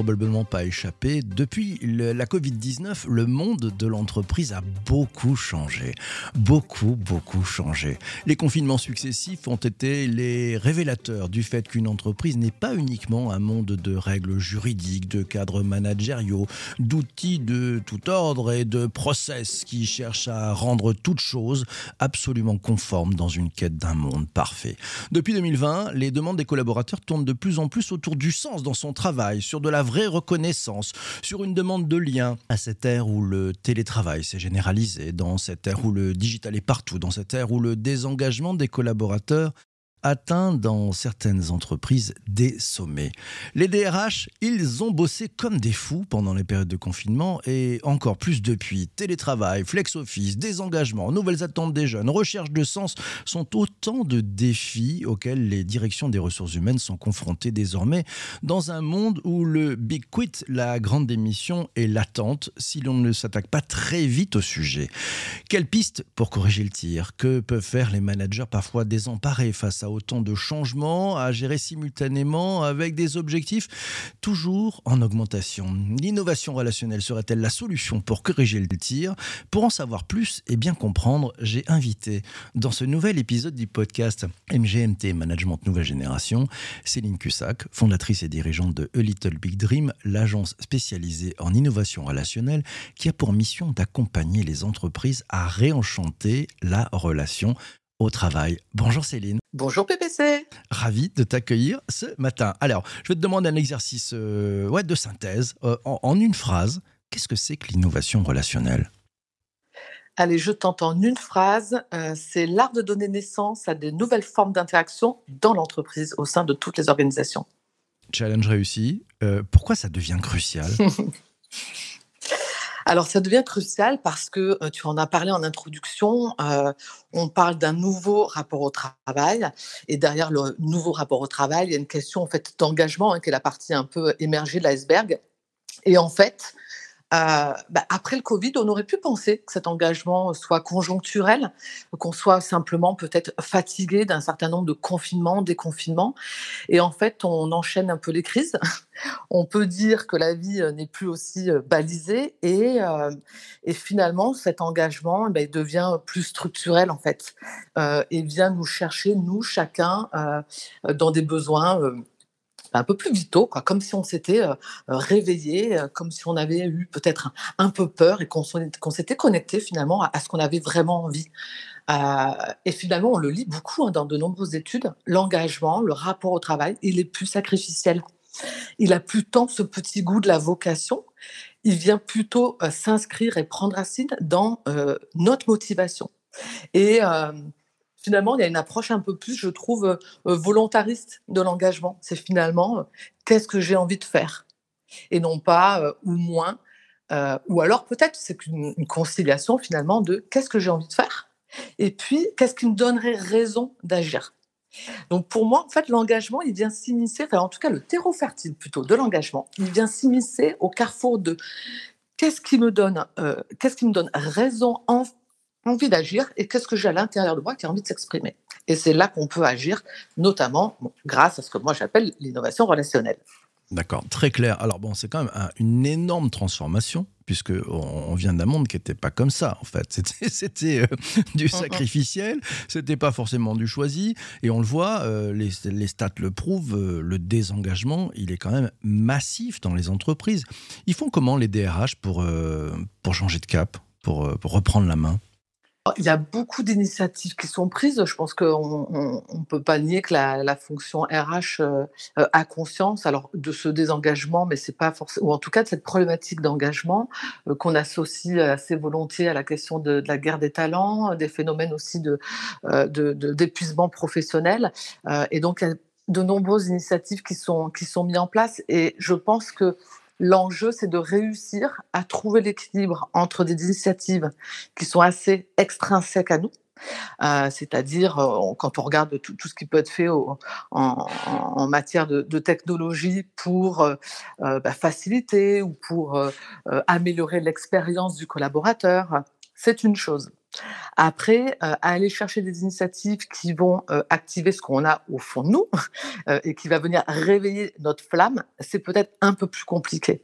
probablement pas échappé, depuis la Covid-19, le monde de l'entreprise a beaucoup changé. Beaucoup, beaucoup changé. Les confinements successifs ont été les révélateurs du fait qu'une entreprise n'est pas uniquement un monde de règles juridiques, de cadres managériaux, d'outils de tout ordre et de process qui cherchent à rendre toute chose absolument conforme dans une quête d'un monde parfait. Depuis 2020, les demandes des collaborateurs tournent de plus en plus autour du sens dans son travail, sur de la vraie reconnaissance, sur une demande de lien à cette ère où le télétravail s'est généralisé, dans cette ère où le digital est partout, dans cette ère où le désengagement des collaborateurs atteint dans certaines entreprises des sommets. Les DRH, ils ont bossé comme des fous pendant les périodes de confinement et encore plus depuis. Télétravail, flex office, désengagement, nouvelles attentes des jeunes, recherche de sens sont autant de défis auxquels les directions des ressources humaines sont confrontées désormais dans un monde où le big quit, la grande démission, est latente si l'on ne s'attaque pas très vite au sujet. Quelle piste pour corriger le tir? Que peuvent faire les managers parfois désemparés face à autant de changements à gérer simultanément avec des objectifs toujours en augmentation. L'innovation relationnelle serait-elle la solution pour corriger le tir Pour en savoir plus et bien comprendre, j'ai invité dans ce nouvel épisode du podcast MGMT Management Nouvelle Génération Céline Cussac, fondatrice et dirigeante de A Little Big Dream, l'agence spécialisée en innovation relationnelle qui a pour mission d'accompagner les entreprises à réenchanter la relation au travail. Bonjour Céline. Bonjour PPC. Ravi de t'accueillir ce matin. Alors, je vais te demander un exercice euh, ouais, de synthèse euh, en, une phrase. Qu'est-ce que c'est que l'innovation relationnelle? Allez, je tente en une phrase. Euh, c'est l'art de donner naissance à de nouvelles formes d'interaction dans l'entreprise, au sein de toutes les organisations. Challenge réussi. pourquoi ça devient crucial? Alors, ça devient crucial parce que tu en as parlé en introduction. on parle d'un nouveau rapport au travail. Et derrière le nouveau rapport au travail, il y a une question en fait d'engagement, hein, qui est la partie un peu émergée de l'iceberg. Et en fait, euh, bah, après le Covid, on aurait pu penser que cet engagement soit conjoncturel, qu'on soit simplement peut-être fatigué d'un certain nombre de confinements, déconfinements. Et en fait, on enchaîne un peu les crises. on peut dire que la vie euh, n'est plus aussi euh, balisée et, et finalement, cet engagement eh ben, devient plus structurel en fait et vient nous chercher, nous, chacun, dans des besoins un peu plus vitaux, quoi, comme si on s'était euh, réveillé, euh, comme si on avait eu peut-être un, peu peur et qu'on s'était connecté finalement à, ce qu'on avait vraiment envie. Euh, et finalement, on le lit beaucoup hein, dans de nombreuses études. L'engagement, le rapport au travail, il est plus sacrificiel. Il a plus tant ce petit goût de la vocation. Il vient plutôt s'inscrire et prendre racine dans notre motivation. Et finalement, il y a une approche un peu plus, je trouve, euh, euh, volontariste de l'engagement. C'est finalement, euh, qu'est-ce que j'ai envie de faire? Et non pas ou moins. ou alors peut-être c'est une, conciliation finalement de qu'est-ce que j'ai envie de faire? Et puis qu'est-ce qui me donnerait raison d'agir? Donc pour moi, en fait, l'engagement, il vient s'immiscer, en tout cas le terreau fertile plutôt de l'engagement, il vient s'immiscer au carrefour de qu'est-ce qui me donne, qu'est-ce qui me donne raison, en, envie d'agir et qu'est-ce que j'ai à l'intérieur de moi qui a envie de s'exprimer. Et c'est là qu'on peut agir, notamment grâce à ce que moi j'appelle l'innovation relationnelle. D'accord, très clair. Alors bon, c'est quand même une énorme transformation puisque on vient d'un monde qui n'était pas comme ça en fait. C'était euh, du sacrificiel, c'était pas forcément du choisi, et on le voit, euh, les, les, stats le prouvent, euh, le désengagement, il est quand même massif dans les entreprises. Ils font comment les DRH pour pour changer de cap, pour, pour reprendre la main? Il y a beaucoup d'initiatives qui sont prises. Je pense qu'on ne peut pas nier que la, fonction RH euh, euh, a conscience alors, de ce désengagement, mais c'est pas forcément, ou en tout cas de cette problématique d'engagement euh, qu'on associe assez volontiers à la question de, la guerre des talents, des phénomènes aussi de, d'épuisement professionnel. et donc, il de nombreuses initiatives qui sont, qui sont mises en place et je pense que l'enjeu, c'est de réussir à trouver l'équilibre entre des initiatives qui sont assez extrinsèques à nous, euh, c'est-à-dire euh, quand on regarde tout, ce qui peut être fait en, matière de, technologie pour euh, bah, faciliter ou pour améliorer l'expérience du collaborateur, c'est une chose. Après, aller chercher des initiatives qui vont activer ce qu'on a au fond de nous et qui va venir réveiller notre flamme, c'est peut-être un peu plus compliqué.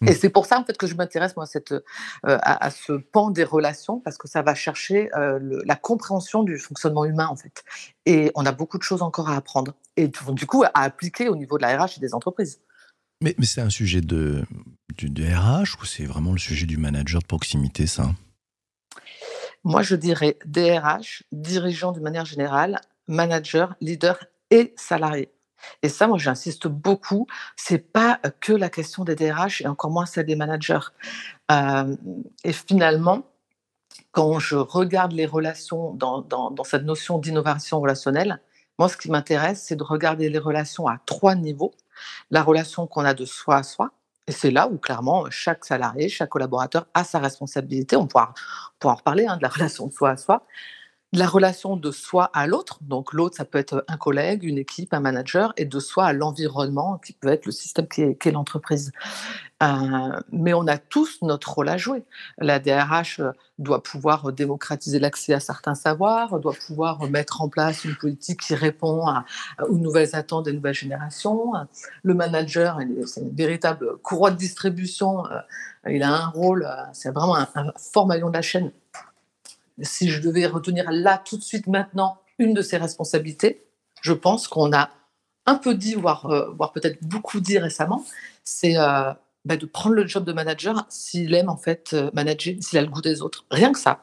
Mmh. Et c'est pour ça en fait que je m'intéresse moi à, cette, à, ce pan des relations parce que ça va chercher la compréhension du fonctionnement humain en fait. Et on a beaucoup de choses encore à apprendre et du coup à appliquer au niveau de la RH et des entreprises. Mais, mais c'est un sujet de, du RH ou c'est vraiment le sujet du manager de proximité ça? Moi, je dirais DRH, dirigeant de manière générale, manager, leader et salarié. Et ça, moi, j'insiste beaucoup. C'est pas que la question des DRH et encore moins celle des managers. Euh, et finalement, quand je regarde les relations dans, dans cette notion d'innovation relationnelle, moi, ce qui m'intéresse, c'est de regarder les relations à trois niveaux. La relation qu'on a de soi à soi, et c'est là où clairement chaque salarié, chaque collaborateur a sa responsabilité. On pourra, en reparler hein, de la relation de soi à soi la relation de soi à l'autre. Donc l'autre, ça peut être un collègue, une équipe, un manager, et de soi à l'environnement, qui peut être le système qui est, l'entreprise. Euh, mais on a tous notre rôle à jouer. La DRH euh, doit pouvoir démocratiser l'accès à certains savoirs, doit pouvoir mettre en place une politique qui répond aux nouvelles attentes des nouvelles générations. Le manager, c'est une véritable courroie de distribution. Euh, il a un rôle, c'est vraiment un fort maillon de la chaîne si je devais retenir là, tout de suite, maintenant, une de ses responsabilités, je pense qu'on a un peu dit, voire, euh, voire peut-être beaucoup dit récemment, c'est euh, bah, de prendre le job de manager s'il aime en fait euh, manager, s'il a le goût des autres. Rien que ça.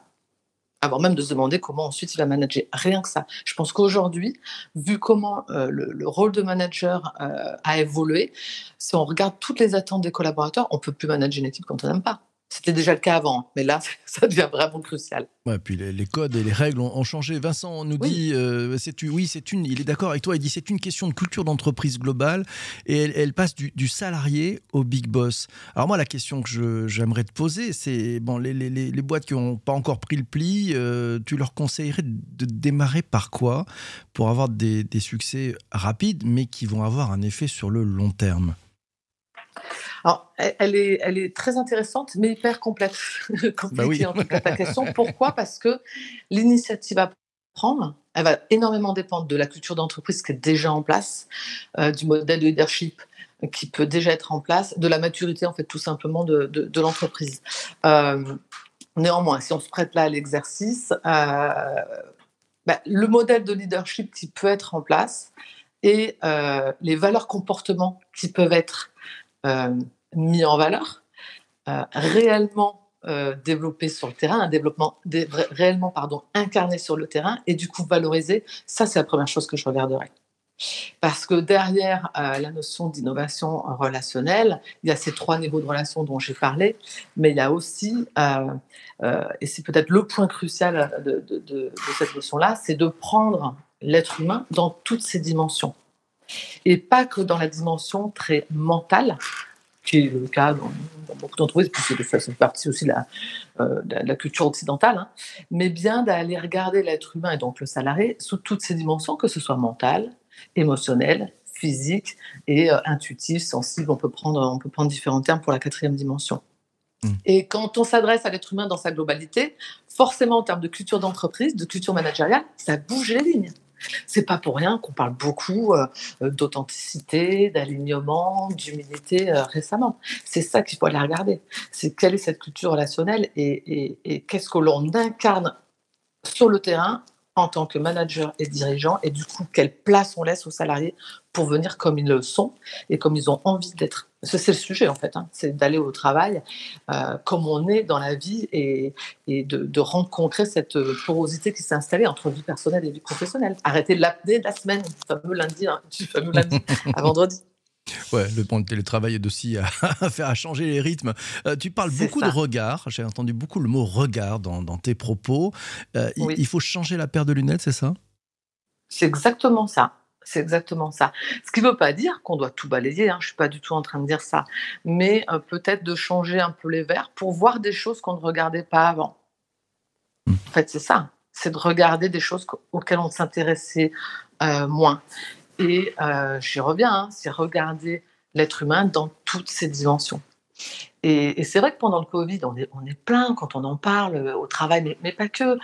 Avant même de se demander comment ensuite il va manager. Rien que ça. Je pense qu'aujourd'hui, vu comment le, le, rôle de manager a évolué, si on regarde toutes les attentes des collaborateurs, on peut plus manager une équipe quand on n'aime pas. C'était déjà le cas avant, mais là, ça devient vraiment crucial. Ouais, puis les, codes et les règles ont, changé. Vincent nous dit, euh, c'est oui, c'est une, il est d'accord avec toi. Il dit c'est une question de culture d'entreprise globale et elle, passe du, salarié au big boss. Alors moi, la question que j'aimerais te poser, c'est bon, les, les, les, boîtes qui n'ont pas encore pris le pli, euh, tu leur conseillerais de démarrer par quoi pour avoir des, des succès rapides, mais qui vont avoir un effet sur le long terme? Alors, elle est, elle est très intéressante, mais hyper complexe. Compliquée bah en tout cas ta question. Pourquoi? Parce que l'initiative à prendre, elle va énormément dépendre de la culture d'entreprise qui est déjà en place, euh, du modèle de leadership qui peut déjà être en place, de la maturité en fait tout simplement de, de, l'entreprise. Euh, néanmoins, si on se prête là à l'exercice, euh, bah, le modèle de leadership qui peut être en place et les valeurs comportements qui peuvent être mis en valeur, euh, réellement euh, développé sur le terrain, un développement réellement pardon, incarné sur le terrain et du coup valorisé, ça c'est la première chose que je regarderai. Parce que derrière la notion d'innovation relationnelle, il y a ces trois niveaux de relation dont j'ai parlé, mais il y a aussi, et c'est peut-être le point crucial de, de cette notion-là, c'est de prendre l'être humain dans toutes ses dimensions. Et pas que dans la dimension très mentale, qui est le cas dans, beaucoup d'entreprises, puisque ça fait partie aussi de la, euh, la culture occidentale, hein, mais bien d'aller regarder l'être humain et donc le salarié sous toutes ses dimensions, que ce soit mental, émotionnel, physique et euh, intuitif, sensible. On peut, prendre, on peut prendre différents termes pour la quatrième dimension. Mmh. Et quand on s'adresse à l'être humain dans sa globalité, forcément en termes de culture d'entreprise, de culture managériale, ça bouge les lignes. C'est pas pour rien qu'on parle beaucoup euh, euh, d'authenticité, d'alignement, d'humilité euh, récemment. C'est ça qu'il faut aller regarder. C'est quelle est cette culture relationnelle et qu'est-ce que l'on incarne sur le terrain en tant que manager et dirigeant et du coup quelle place on laisse aux salariés pour venir comme ils le sont et comme ils ont envie d'être. C'est le sujet en fait, hein. c'est d'aller au travail euh, comme on est dans la vie et, et de, rencontrer cette porosité qui s'est installée entre vie personnelle et vie professionnelle. Arrêter l'apnée de la semaine, du fameux lundi, hein, du fameux lundi à vendredi. Ouais, le point de télétravail est aussi à, faire à changer les rythmes. Euh, tu parles beaucoup de regard. J'ai entendu beaucoup le mot regard dans, tes propos. Euh, il, faut changer la paire de lunettes, c'est ça? C'est exactement ça. c'est exactement ça. Ce qui ne veut pas dire qu'on doit tout balayer, hein, je ne suis pas du tout en train de dire ça, mais euh, peut-être de changer un peu les verres pour voir des choses qu'on ne regardait pas avant. Mmh. En fait, c'est ça, c'est de regarder des choses auxquelles on s'intéressait euh, moins. Et euh, j'y reviens, hein, c'est regarder l'être humain dans toutes ses dimensions. Et, c'est vrai que pendant le Covid, on est, plein quand on en parle au travail, mais, pas que.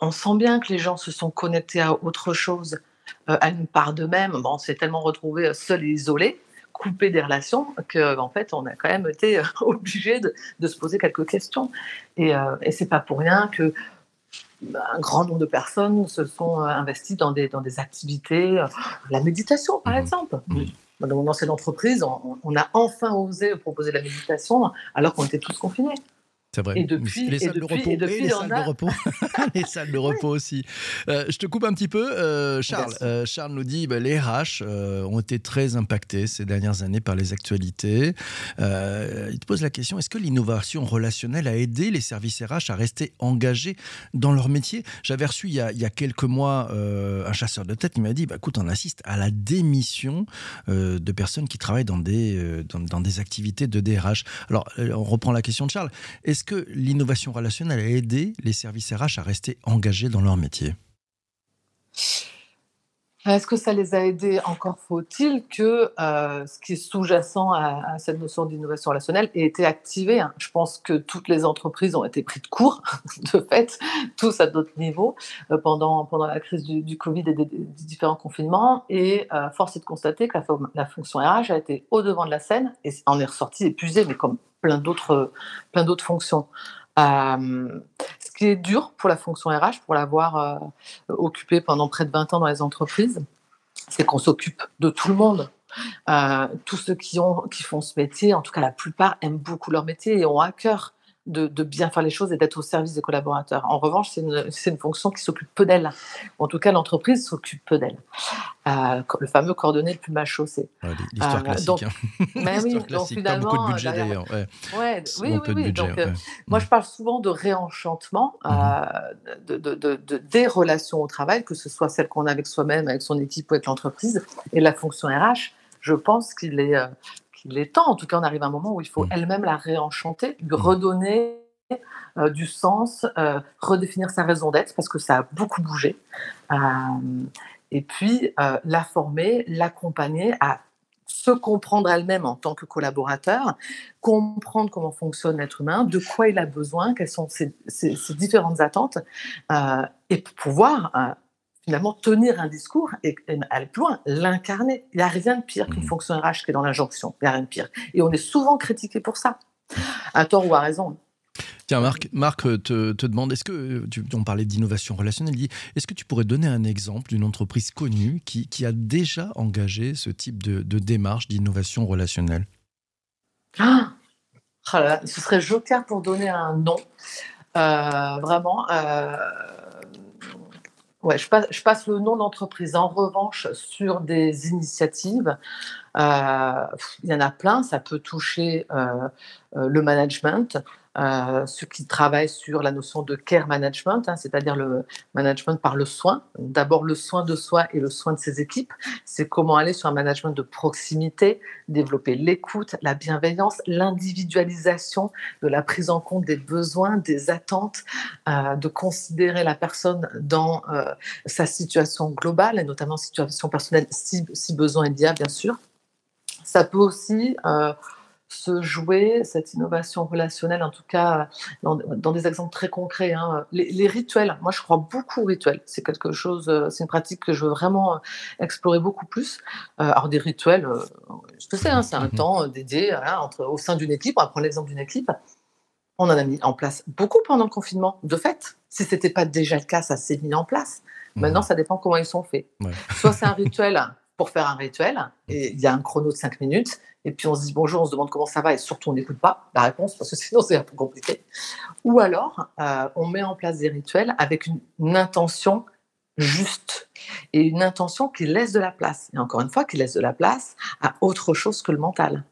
on sent bien que les gens se sont connectés à autre chose euh, à une part d'eux-mêmes. Bon, on s'est tellement retrouvés euh, seuls et isolés, coupés des relations, qu'en en fait, on a quand même été euh, obligé de, se poser quelques questions. Et, et c'est pas pour rien que un grand nombre de personnes se sont investies dans des, dans des activités, la méditation par mmh. exemple. Dans mon ancienne entreprise, on, on, a enfin osé proposer la méditation alors qu'on était tous confinés. C'est vrai. Et depuis, les salles de repos, et, les salles de repos, les salles de repos aussi. Euh, je te coupe un petit peu, euh, Charles. Euh, Charles nous dit, bah, les RH ont été très impactés ces dernières années par les actualités. il te pose la question est-ce que l'innovation relationnelle a aidé les services RH à rester engagés dans leur métier? J'avais reçu il y, a, il y, a, quelques mois un chasseur de tête qui m'a dit, bah, écoute, on assiste à la démission de personnes qui travaillent dans des dans, dans des activités de DRH. Alors, on reprend la question de Charles. Est-ce est-ce que l'innovation relationnelle a aidé les services RH à rester engagés dans leur métier? Est-ce que ça les a aidés? Encore faut-il que euh, ce qui est sous-jacent à, cette notion d'innovation relationnelle ait été activé. Hein. Je pense que toutes les entreprises ont été prises de court, de fait, tous à d'autres niveaux, euh, pendant, pendant la crise du, Covid et des, différents confinements. Et euh, force est de constater que la, la, fonction RH a été au devant de la scène et en est ressortie épuisée, mais comme plein d'autres, plein d'autres fonctions. Euh, ce qui est dur pour la fonction RH, pour l'avoir euh, occupée pendant près de 20 ans dans les entreprises, c'est qu'on s'occupe de tout le monde. Euh, tous ceux qui, ont, qui font ce métier, en tout cas la plupart, aiment beaucoup leur métier et ont à cœur de, bien faire les choses et d'être au service des collaborateurs. En revanche, c'est une, fonction qui s'occupe peu d'elle. En tout cas, l'entreprise s'occupe peu d'elle. Euh, le fameux coordonné le plus mal chaussé. L'histoire euh, classique. Donc, hein. mais oui, donc finalement, beaucoup de budget d'ailleurs. Ouais. oui, oui, oui. donc, euh, moi, je parle souvent de réenchantement mhm. de, de, des relations au travail, que ce soit celle qu'on a avec soi-même, avec son équipe ou avec l'entreprise, et la fonction RH. Je pense qu'il est il est temps. En tout cas, on arrive à un moment où il faut mmh. elle-même la réenchanter, lui mmh. redonner euh, du sens, euh, redéfinir sa raison d'être, parce que ça a beaucoup bougé. Euh, et puis, la former, l'accompagner à se comprendre elle-même en tant que collaborateur, comprendre comment fonctionne l'être humain, de quoi il a besoin, quelles sont ses, ses différentes attentes, et pouvoir finalement tenir un discours et, aller plus loin, l'incarner. Il n'y a rien de pire qu'une mmh. fonction RH qui est dans l'injonction. Il n'y a rien de pire. Et on est souvent critiqué pour ça, à tort ou à raison. Tiens, Marc, Marc te, te demande, est-ce que, tu, on parlait d'innovation relationnelle, dit, est-ce que tu pourrais donner un exemple d'une entreprise connue qui, qui, a déjà engagé ce type de, de démarche d'innovation relationnelle? Ah, ah Ce serait joker pour donner un nom. Euh, vraiment. Euh, Ouais, je passe, je passe le nom d'entreprise. En revanche, sur des initiatives, euh, il y en a plein. Ça peut toucher euh, euh, le management, euh, ceux qui travaillent sur la notion de care management, hein, c'est-à-dire le management par le soin. D'abord le soin de soi et le soin de ses équipes. C'est comment aller sur un management de proximité, développer l'écoute, la bienveillance, l'individualisation de la prise en compte des besoins, des attentes, euh, de considérer la personne dans euh, sa situation globale et notamment situation personnelle si, besoin il y bien sûr. Ça peut aussi se jouer cette innovation relationnelle, en tout cas dans, des exemples très concrets. Hein. Les, rituels, moi je crois beaucoup aux rituels. C'est quelque chose, euh, c'est une pratique que je veux vraiment euh, explorer beaucoup plus. Euh, alors des rituels, je sais, hein, c'est un mmh temps dédié entre, au sein d'une équipe. On va prendre l'exemple d'une équipe. On en a mis en place beaucoup pendant le confinement. De fait, si ce n'était pas déjà le cas, ça s'est mis en place. Mmh Maintenant, ça dépend comment ils sont faits. Soit c'est un rituel pour faire un rituel, et il y a un chrono de 5 minutes, et puis on se dit bonjour, on se demande comment ça va, et surtout on n'écoute pas la réponse, parce que sinon c'est un peu compliqué. Ou alors, euh, on met en place des rituels avec une, intention juste, et une intention qui laisse de la place, et encore une fois, qui laisse de la place à autre chose que le mental,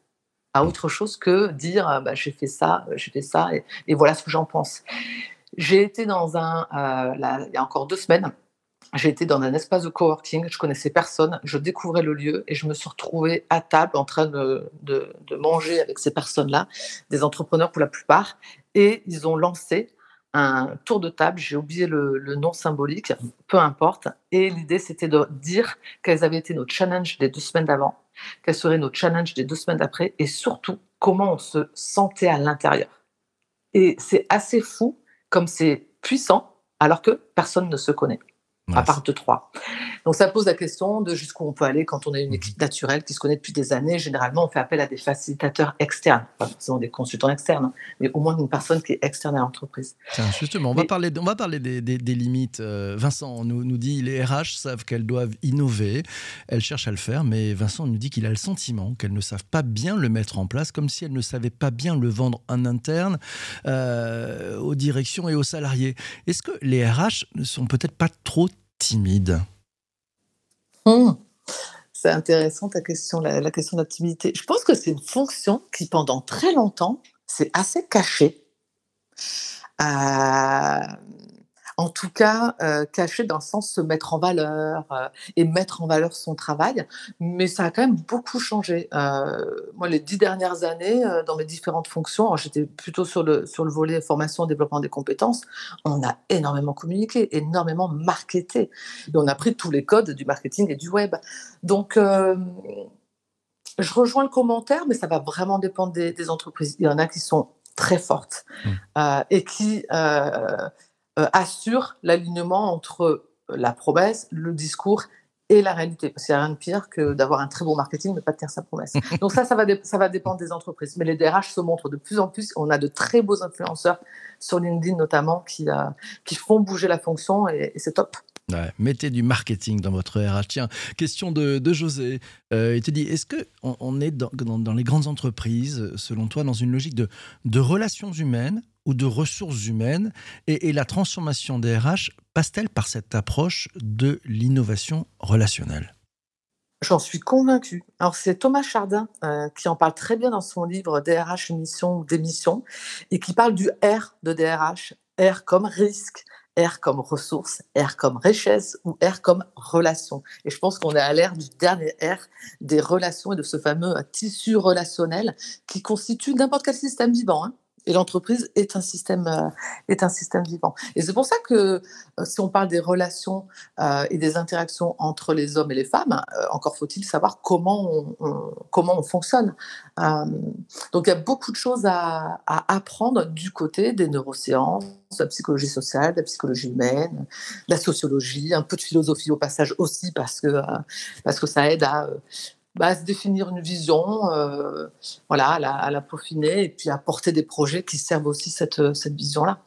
à autre chose que dire euh, bah, j'ai fait ça, euh, j'ai fait ça, et, voilà ce que j'en pense. J'ai été dans un, il y a encore deux semaines, été dans un espace de coworking, je connaissais personne, je découvrais le lieu et je me suis retrouvée à table en train de manger avec ces personnes-là, des entrepreneurs pour la plupart, et ils ont lancé un tour de table, j'ai oublié le, le, nom symbolique, peu importe, et l'idée c'était de dire quels avaient été nos challenges des deux semaines d'avant, quels seraient nos challenges des deux semaines d'après, et surtout comment on se sentait à l'intérieur. Et c'est assez fou comme c'est puissant alors que personne ne se connaît à part deux, trois. Donc ça pose la question de jusqu'où on peut aller quand on est une équipe naturelle qui se connaît depuis des années. Généralement, on fait appel à des facilitateurs externes, pas forcément des consultants externes, hein, mais au moins une personne qui est externe à l'entreprise. justement, on va parler, on va parler des, des, limites. Euh, Vincent nous, nous dit les RH savent qu'elles doivent innover, elles cherchent à le faire, mais Vincent nous dit qu'il a le sentiment qu'elles ne savent pas bien le mettre en place, comme si elles ne savaient pas bien le vendre en interne euh, aux directions et aux salariés. Est-ce que les RH ne sont peut-être pas trop timide hmm. C'est intéressant ta question, la, question de la timidité. Je pense que c'est une fonction qui, pendant très longtemps, c'est assez caché. Euh, en tout cas euh, caché dans le sens se mettre en valeur euh, et mettre en valeur son travail. Mais ça a quand même beaucoup changé. Euh, moi, les dix dernières années, euh, dans mes différentes fonctions, j'étais plutôt sur le, sur le volet formation, développement des compétences, on a énormément communiqué, énormément marketé. Et on a pris tous les codes du marketing et du web. Donc, je rejoins le commentaire, mais ça va vraiment dépendre des, des entreprises. Il y en a qui sont très fortes mmh. euh, et qui euh, assure l'alignement entre euh, la promesse, le discours et la réalité. Parce qu'il n'y a rien de pire que d'avoir un très bon marketing mais pas de tenir sa promesse. Donc ça, ça va, ça va dépendre des entreprises. Mais les DRH se montrent de plus en plus. On a de très beaux influenceurs sur LinkedIn notamment qui, euh, qui font bouger la fonction et, c'est top. mettez du marketing dans votre RH. Tiens, question de, de José. il te dit, est-ce qu'on on est dans, dans, dans, les grandes entreprises, selon toi, dans une logique de, de relations humaines ou de ressources humaines et, la transformation des RH passe-t-elle par cette approche de l'innovation relationnelle? J'en suis convaincue. Alors c'est Thomas Chardin euh, qui en parle très bien dans son livre DRH Mission ou Démission et qui parle du R de DRH. R comme risque, R comme ressource, R comme richesse ou R comme relation. Et je pense qu'on est à l'ère du dernier R des relations et de ce fameux tissu relationnel qui constitue n'importe quel système vivant. Hein. Et l'entreprise est un système euh, est un système vivant. Et c'est pour ça que euh, si on parle des relations euh, et des interactions entre les hommes et les femmes, encore faut-il savoir comment on, comment on fonctionne. donc il y a beaucoup de choses à, à, apprendre du côté des neurosciences, de la psychologie sociale, de la psychologie humaine, de la sociologie, un peu de philosophie au passage aussi parce que parce que ça aide à bah, se définir une vision, euh, voilà, à la, à la, peaufiner et puis à porter des projets qui servent aussi cette, cette vision-là.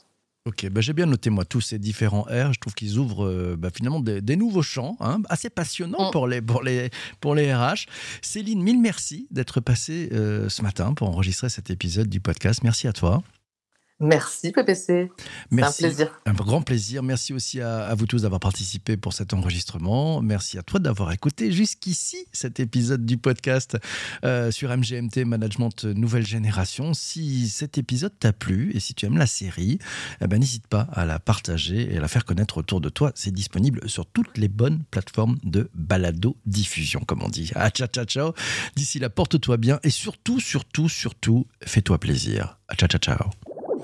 Ok, bah j'ai bien noté moi tous ces différents R. Je trouve qu'ils ouvrent euh, bah, finalement des, des, nouveaux champs, hein, assez passionnants mm. pour, les, pour, les, pour les RH. Céline, mille merci d'être passée euh, ce matin pour enregistrer cet épisode du podcast. Merci à toi. Merci PPC. Merci. un plaisir. Un grand plaisir. Merci aussi à, vous tous d'avoir participé pour cet enregistrement. Merci à toi d'avoir écouté jusqu'ici cet épisode du podcast euh, sur MGMT Management Nouvelle Génération. Si cet épisode t'a plu et si tu aimes la série, eh ben, n'hésite pas à la partager et à la faire connaître autour de toi. C'est disponible sur toutes les bonnes plateformes de balado diffusion, comme on dit. Ah, ciao, ciao, ciao. D'ici là, porte-toi bien et surtout, surtout, surtout, fais-toi plaisir. Ah, ciao, ciao, ciao.